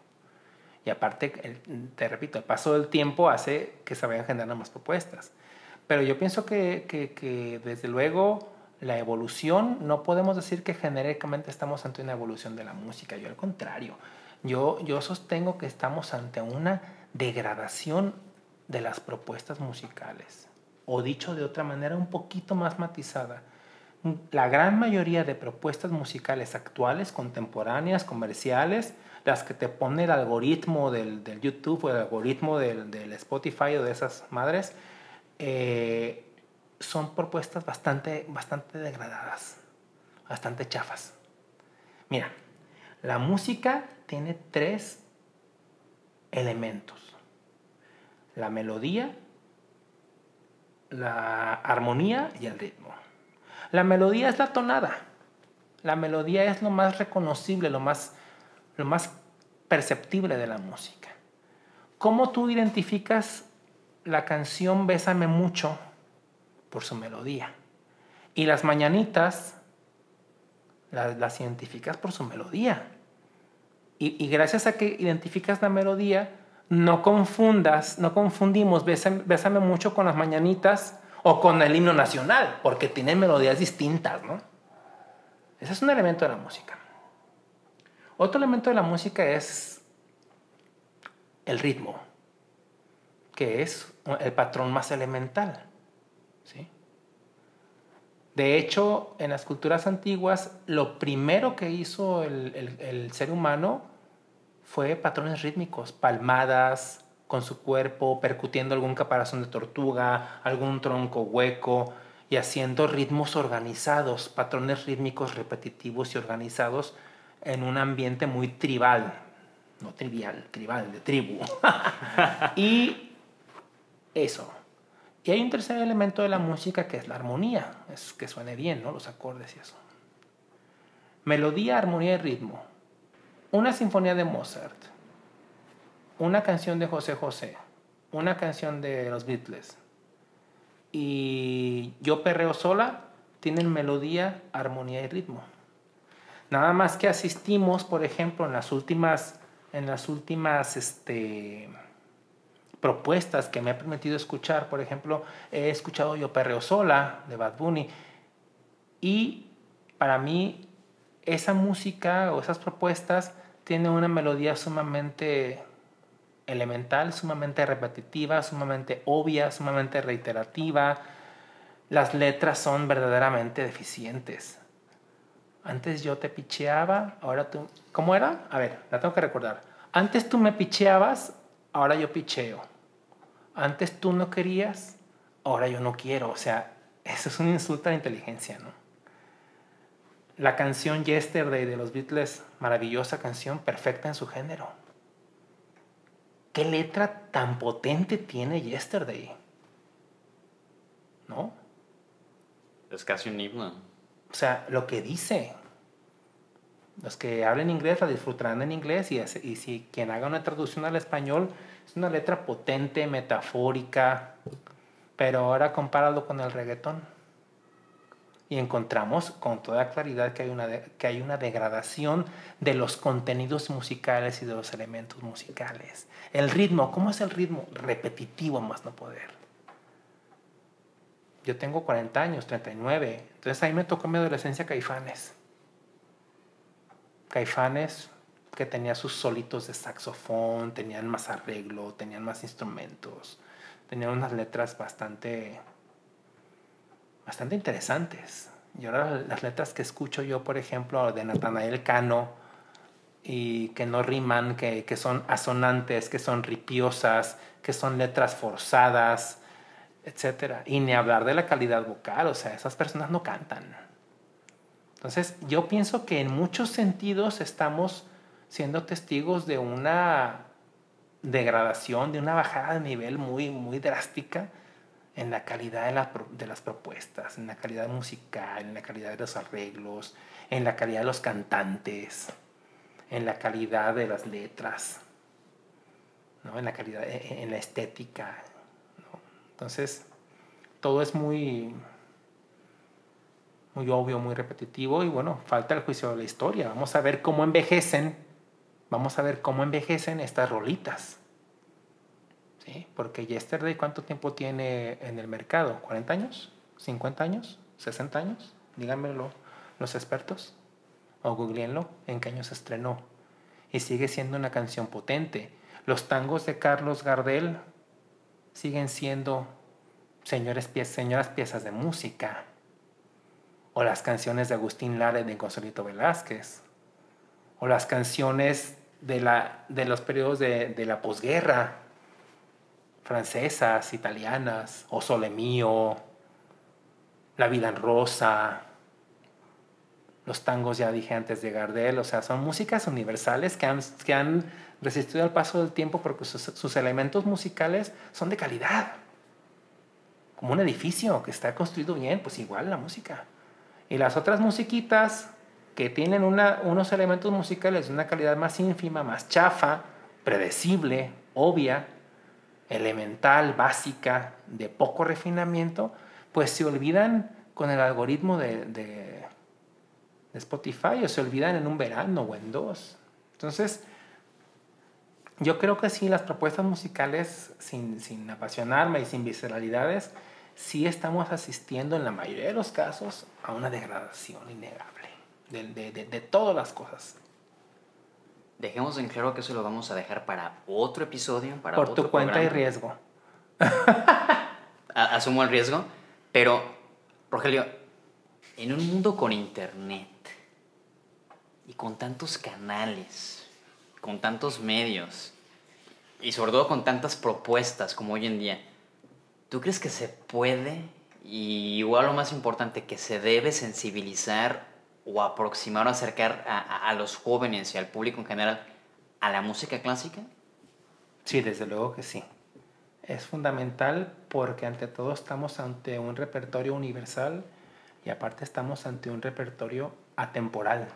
Y aparte, te repito, el paso del tiempo hace que se vayan generando más propuestas. Pero yo pienso que, que, que, desde luego la evolución, no podemos decir que genéricamente estamos ante una evolución de la música, yo al contrario, yo, yo sostengo que estamos ante una degradación de las propuestas musicales, o dicho de otra manera un poquito más matizada. La gran mayoría de propuestas musicales actuales, contemporáneas, comerciales, las que te pone el algoritmo del, del YouTube o el algoritmo del, del Spotify o de esas madres, eh, son propuestas bastante, bastante degradadas, bastante chafas. Mira, la música tiene tres elementos. La melodía, la armonía y el ritmo. La melodía es la tonada. La melodía es lo más reconocible, lo más, lo más perceptible de la música. ¿Cómo tú identificas la canción Bésame mucho por su melodía. Y las mañanitas las, identificas por su melodía. Y, gracias a que identificas la melodía, no confundas, no confundimos Bésame, mucho con las mañanitas o con el himno nacional, porque tienen melodías distintas, ¿no? Ese es un elemento de la música. Otro elemento de la música es el ritmo que es el patrón más elemental. ¿sí? De hecho, en las culturas antiguas, lo primero que hizo el, el, ser humano fue patrones rítmicos, palmadas con su cuerpo, percutiendo algún caparazón de tortuga, algún tronco hueco y haciendo ritmos organizados, patrones rítmicos repetitivos y organizados en un ambiente muy tribal, no trivial, tribal, de tribu. y eso. Y hay un tercer elemento de la música que es la armonía, es que suene bien, ¿no? Los acordes y eso. Melodía, armonía y ritmo. Una sinfonía de Mozart, una canción de José José, una canción de los Beatles y Yo perreo sola tienen melodía, armonía y ritmo. Nada más que asistimos, por ejemplo, en las últimas, en las últimas, este, propuestas que me ha permitido escuchar. Por ejemplo, he escuchado Yo Perreo Sola de Bad Bunny y para mí esa música o esas propuestas tienen una melodía sumamente elemental, sumamente repetitiva, sumamente obvia, sumamente reiterativa. Las letras son verdaderamente deficientes. Antes yo te picheaba, ahora tú... ¿Cómo era? A ver, la tengo que recordar. Antes tú me picheabas, ahora yo picheo antes tú no querías, ahora yo no quiero. O sea, eso es un insulto a la inteligencia, ¿no? La canción Yesterday de los Beatles, maravillosa canción, perfecta en su género. ¿Qué letra tan potente tiene Yesterday? ¿No? Es casi un himno. O sea, lo que dice. Los que hablen inglés la disfrutarán en inglés y, y si quien haga una traducción al español es una letra potente, metafórica, pero ahora compáralo con el reggaetón y encontramos con toda claridad que hay, una que hay una degradación de los contenidos musicales y de los elementos musicales. El ritmo, ¿cómo es el ritmo? Repetitivo más no poder. Yo tengo 40 años, 39, entonces ahí me tocó mi adolescencia Caifanes. Caifanes que tenía sus solitos de saxofón, tenían más arreglo, tenían más instrumentos, tenían unas letras bastante bastante interesantes. Y ahora las letras que escucho yo, por ejemplo, de Natanael Cano, y que no riman, que, que son asonantes, que son ripiosas, que son letras forzadas, etc. Y ni hablar de la calidad vocal, o sea, esas personas no cantan. Entonces, yo pienso que en muchos sentidos estamos siendo testigos de una degradación, de una bajada de nivel muy, muy drástica en la calidad de, de, las propuestas, en la calidad musical, en la calidad de los arreglos, en la calidad de los cantantes, en la calidad de las letras, ¿no? en la calidad, e, e, en la estética. Entonces, todo es muy, muy obvio, muy repetitivo y bueno, falta el juicio de la historia. Vamos a ver cómo envejecen, vamos a ver cómo envejecen estas rolitas. ¿Sí? Porque Yesterday, ¿cuánto tiempo tiene en el mercado? ¿40 años? ¿50 años? ¿60 años? Díganmelo los expertos. O googleenlo, en qué año se estrenó. Y sigue siendo una canción potente. Los tangos de Carlos Gardel siguen siendo señores, señoras piezas de música. O las canciones de Agustín Lara de Consolito Velázquez. O las canciones de, la, de los periodos de, de la posguerra francesas, italianas, O Sole Mío, La Vida en Rosa, los tangos ya dije antes de Gardel, o sea, son músicas universales que han, resistido al paso del tiempo porque sus, elementos musicales son de calidad. Como un edificio que está construido bien, pues igual la música. Y las otras musiquitas que tienen unos elementos musicales de una calidad más ínfima, más chafa, predecible, obvia, elemental, básica, de poco refinamiento, pues se olvidan con el algoritmo de, de, Spotify o se olvidan en un verano o en dos. Entonces, yo creo que sí, las propuestas musicales, sin, sin apasionarme y sin visceralidades, sí estamos asistiendo en la mayoría de los casos a una degradación innegable de, de, de todas las cosas. Dejemos en claro que eso lo vamos a dejar para otro episodio, para Por otro tu cuenta y riesgo. Asumo el riesgo, pero, Rogelio, en un mundo con internet y con tantos canales, con tantos medios y sobre todo con tantas propuestas como hoy en día, ¿tú crees que se puede y igual lo más importante, que se debe sensibilizar o aproximar o acercar a, a, los jóvenes y al público en general a la música clásica? Sí, desde luego que sí. Es fundamental porque ante todo estamos ante un repertorio universal y aparte estamos ante un repertorio atemporal.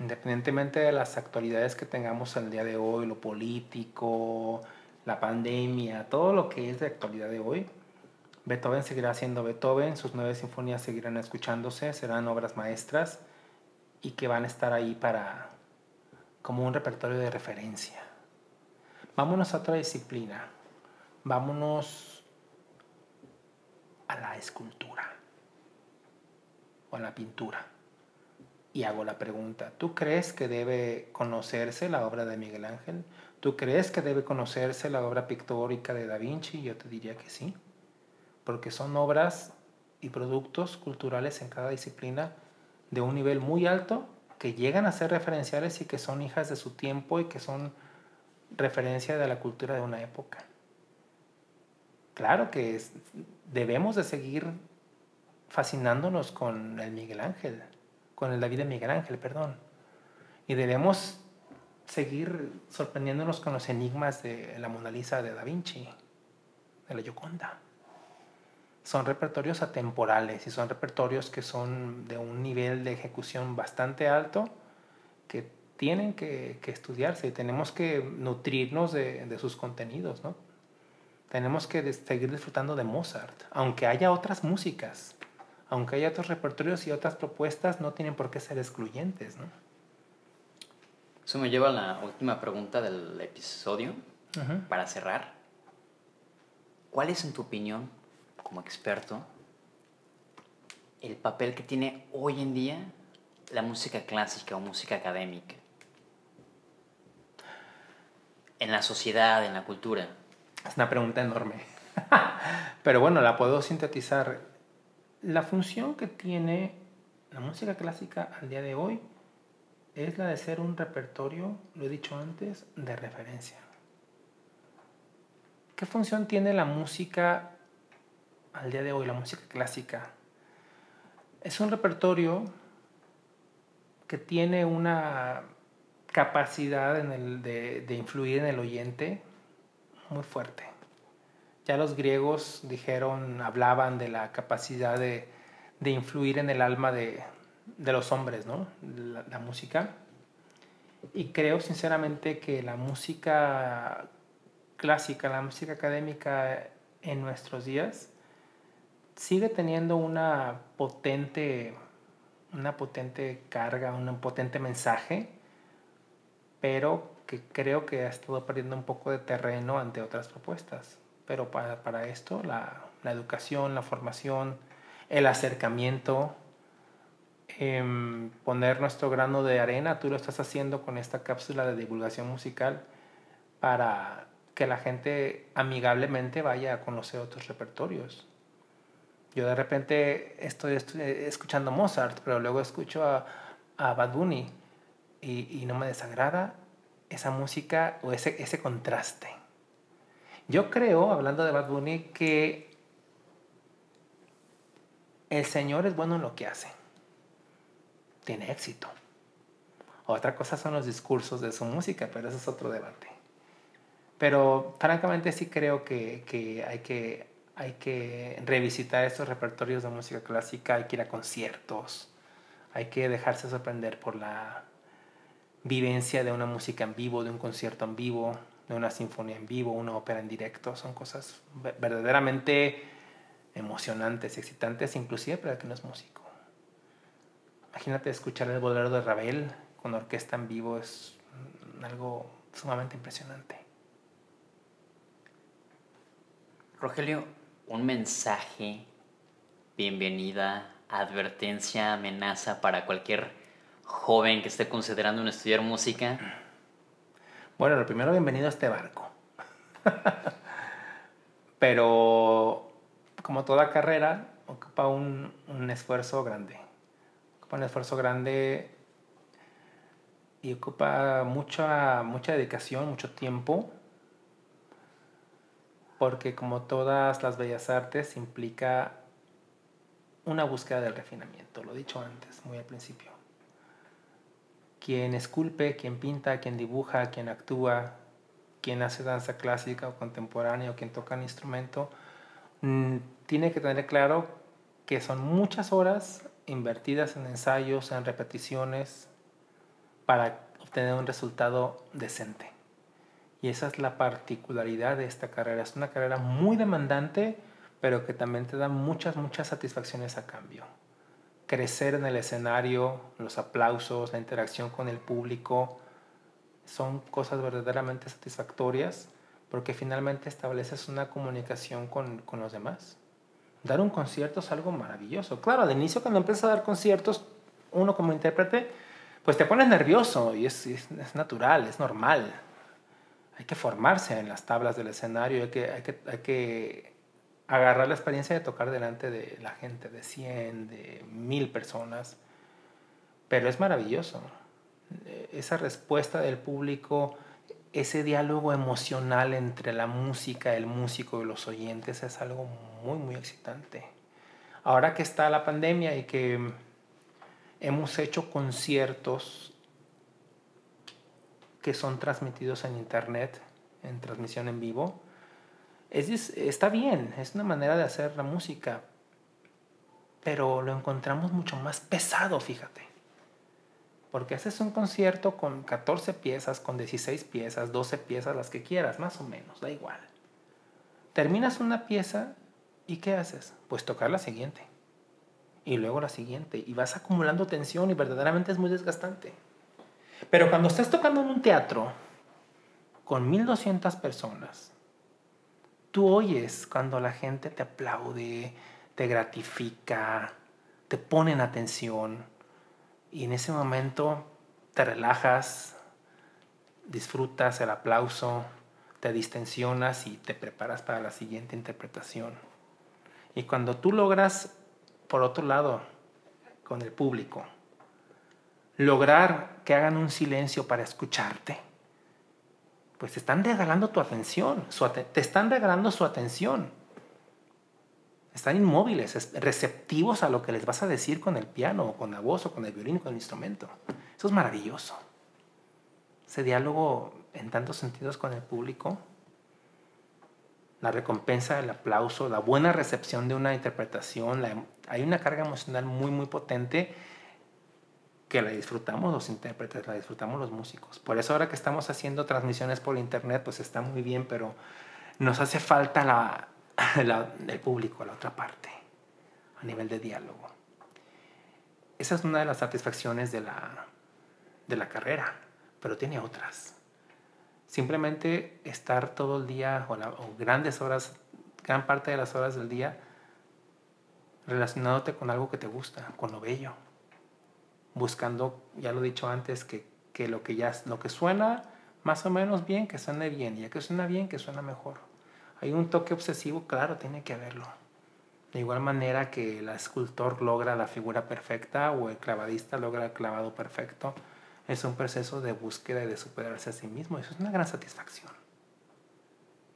Independientemente de las actualidades que tengamos al día de hoy, lo político, la pandemia, todo lo que es de actualidad de hoy, Beethoven seguirá siendo Beethoven, sus nueve sinfonías seguirán escuchándose, serán obras maestras y que van a estar ahí para como un repertorio de referencia. Vámonos a otra disciplina. Vámonos a la escultura o a la pintura. Y hago la pregunta, ¿tú crees que debe conocerse la obra de Miguel Ángel? ¿Tú crees que debe conocerse la obra pictórica de Da Vinci? Yo te diría que sí porque son obras y productos culturales en cada disciplina de un nivel muy alto que llegan a ser referenciales y que son hijas de su tiempo y que son referencia de la cultura de una época. Claro que debemos de seguir fascinándonos con el Miguel Ángel, con el David de Miguel Ángel, perdón. Y debemos seguir sorprendiéndonos con los enigmas de la Mona Lisa de Da Vinci, de la Gioconda son repertorios atemporales y son repertorios que son de un nivel de ejecución bastante alto que tienen que, que estudiarse y tenemos que nutrirnos de, de sus contenidos, ¿no? Tenemos que seguir disfrutando de Mozart, aunque haya otras músicas, aunque haya otros repertorios y otras propuestas, no tienen por qué ser excluyentes, ¿no? Eso me lleva a la última pregunta del episodio, para cerrar. ¿Cuál es, en tu opinión, como experto, el papel que tiene hoy en día la música clásica o música académica? En la sociedad, en la cultura. Es una pregunta enorme. Pero bueno, la puedo sintetizar. La función que tiene la música clásica al día de hoy es la de ser un repertorio, lo he dicho antes, de referencia. ¿Qué función tiene la música al día de hoy, la música clásica? Es un repertorio que tiene una capacidad en el de, de influir en el oyente muy fuerte. Ya los griegos dijeron, hablaban de la capacidad de, de influir en el alma de, de los hombres, ¿no? La, la, música. Y creo sinceramente que la música clásica, la música académica en nuestros días sigue teniendo una potente, una potente carga, un potente mensaje, pero que creo que ha estado perdiendo un poco de terreno ante otras propuestas. Pero para, para esto, la, la, educación, la formación, el acercamiento, eh, poner nuestro grano de arena, tú lo estás haciendo con esta cápsula de divulgación musical para que la gente amigablemente vaya a conocer otros repertorios. Yo de repente estoy, escuchando Mozart, pero luego escucho a, a Bad Bunny y, y no me desagrada esa música o ese, ese contraste. Yo creo, hablando de Bad Bunny, que el Señor es bueno en lo que hace. Tiene éxito. Otra cosa son los discursos de su música, pero eso es otro debate. Pero francamente sí creo que, que, hay que hay que revisitar estos repertorios de música clásica, hay que ir a conciertos, hay que dejarse sorprender por la vivencia de una música en vivo, de un concierto en vivo, de una sinfonía en vivo, una ópera en directo. Son cosas verdaderamente emocionantes, excitantes, inclusive para el que no es músico. Imagínate escuchar el bolero de Ravel con orquesta en vivo, es algo sumamente impresionante. Rogelio, un mensaje, bienvenida, advertencia, amenaza para cualquier joven que esté considerando estudiar música? Bueno, lo primero, bienvenido a este barco. Pero como toda carrera, ocupa un, esfuerzo grande. Ocupa un esfuerzo grande y ocupa mucha, mucha dedicación, mucho tiempo. Porque como todas las bellas artes, implica una búsqueda del refinamiento. Lo he dicho antes, muy al principio quien esculpe, quien pinta, quien dibuja, quien actúa, quien hace danza clásica o contemporánea o quien toca un instrumento, mm, tiene que tener claro que son muchas horas invertidas en ensayos, en repeticiones, para obtener un resultado decente. Y esa es la particularidad de esta carrera. Es una carrera muy demandante, pero que también te da muchas, muchas satisfacciones a cambio crecer en el escenario, los aplausos, la interacción con el público, son cosas verdaderamente satisfactorias porque finalmente estableces una comunicación con, con los demás. Dar un concierto es algo maravilloso. Claro, al inicio cuando empiezas a dar conciertos, uno como intérprete, pues te pones nervioso y es, es, es, natural, es normal. Hay que formarse en las tablas del escenario, hay que, hay que, agarrar la experiencia de tocar delante de la gente, de 100, de 1000 personas. Pero es maravilloso. Esa respuesta del público, ese diálogo emocional entre la música, el músico y los oyentes es algo muy, muy excitante. Ahora que está la pandemia y que hemos hecho conciertos que son transmitidos en internet, en transmisión en vivo, es, está bien, es una manera de hacer la música, pero lo encontramos mucho más pesado, fíjate. Porque haces un concierto con 14 piezas, con 16 piezas, 12 piezas, las que quieras, más o menos, da igual. Terminas una pieza y ¿qué haces? Pues tocar la siguiente. Y luego la siguiente. Y vas acumulando tensión y verdaderamente es muy desgastante. Pero cuando estás tocando en un teatro con 1200 personas, tú oyes cuando la gente te aplaude, te gratifica, te pone en atención y en ese momento te relajas, disfrutas el aplauso, te distensionas y te preparas para la siguiente interpretación. Y cuando tú logras, por otro lado, con el público, lograr que hagan un silencio para escucharte, pues te están regalando tu atención, te están regalando su atención. Están inmóviles, receptivos a lo que les vas a decir con el piano, o con la voz, o con el violín, o con el instrumento. Eso es maravilloso. Ese diálogo en tantos sentidos con el público, la recompensa, el aplauso, la buena recepción de una interpretación, em, hay una carga emocional muy, muy potente que la disfrutamos los intérpretes, la disfrutamos los músicos. Por eso ahora que estamos haciendo transmisiones por internet, pues está muy bien, pero nos hace falta la, el público, la otra parte, a nivel de diálogo. Esa es una de las satisfacciones de la, de la carrera, pero tiene otras. Simplemente estar todo el día o, o grandes horas, gran parte de las horas del día, relacionándote con algo que te gusta, con lo bello, buscando, ya lo he dicho antes, que, que, lo que ya lo que suena más o menos bien, que suene bien, ya que suena bien, que suena mejor hay un toque obsesivo, claro, tiene que haberlo. De igual manera que el escultor logra la figura perfecta o el clavadista logra el clavado perfecto, es un proceso de búsqueda y de superarse a sí mismo. Eso es una gran satisfacción.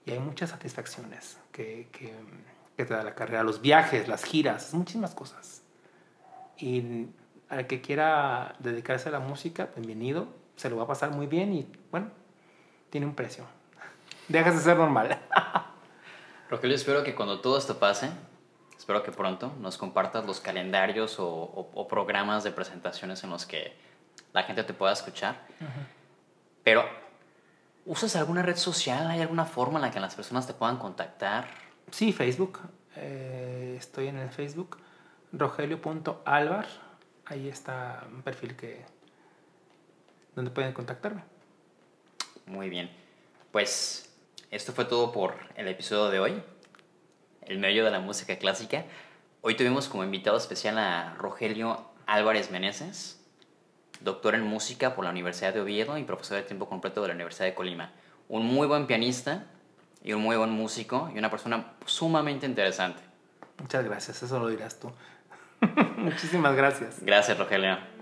Y hay muchas satisfacciones que, que, te da la carrera, los viajes, las giras, muchísimas cosas. Y al que quiera dedicarse a la música, bienvenido, se lo va a pasar muy bien y bueno, tiene un precio. Dejas de ser normal. Rogelio, espero que cuando todo esto pase, espero que pronto nos compartas los calendarios o, programas de presentaciones en los que la gente te pueda escuchar. Pero, ¿usas alguna red social? ¿Hay alguna forma en la que las personas te puedan contactar? Sí, Facebook. Eh, estoy en el Facebook. Rogelio.alvar. Ahí está un perfil que donde pueden contactarme. Muy bien. Pues esto fue todo por el episodio de hoy, el medio de la música clásica. Hoy tuvimos como invitado especial a Rogelio Álvarez Meneses, doctor en música por la Universidad de Oviedo y profesor de tiempo completo de la Universidad de Colima. Un muy buen pianista y un muy buen músico y una persona sumamente interesante. Muchas gracias, eso lo dirás tú. Muchísimas gracias. Gracias, Rogelio.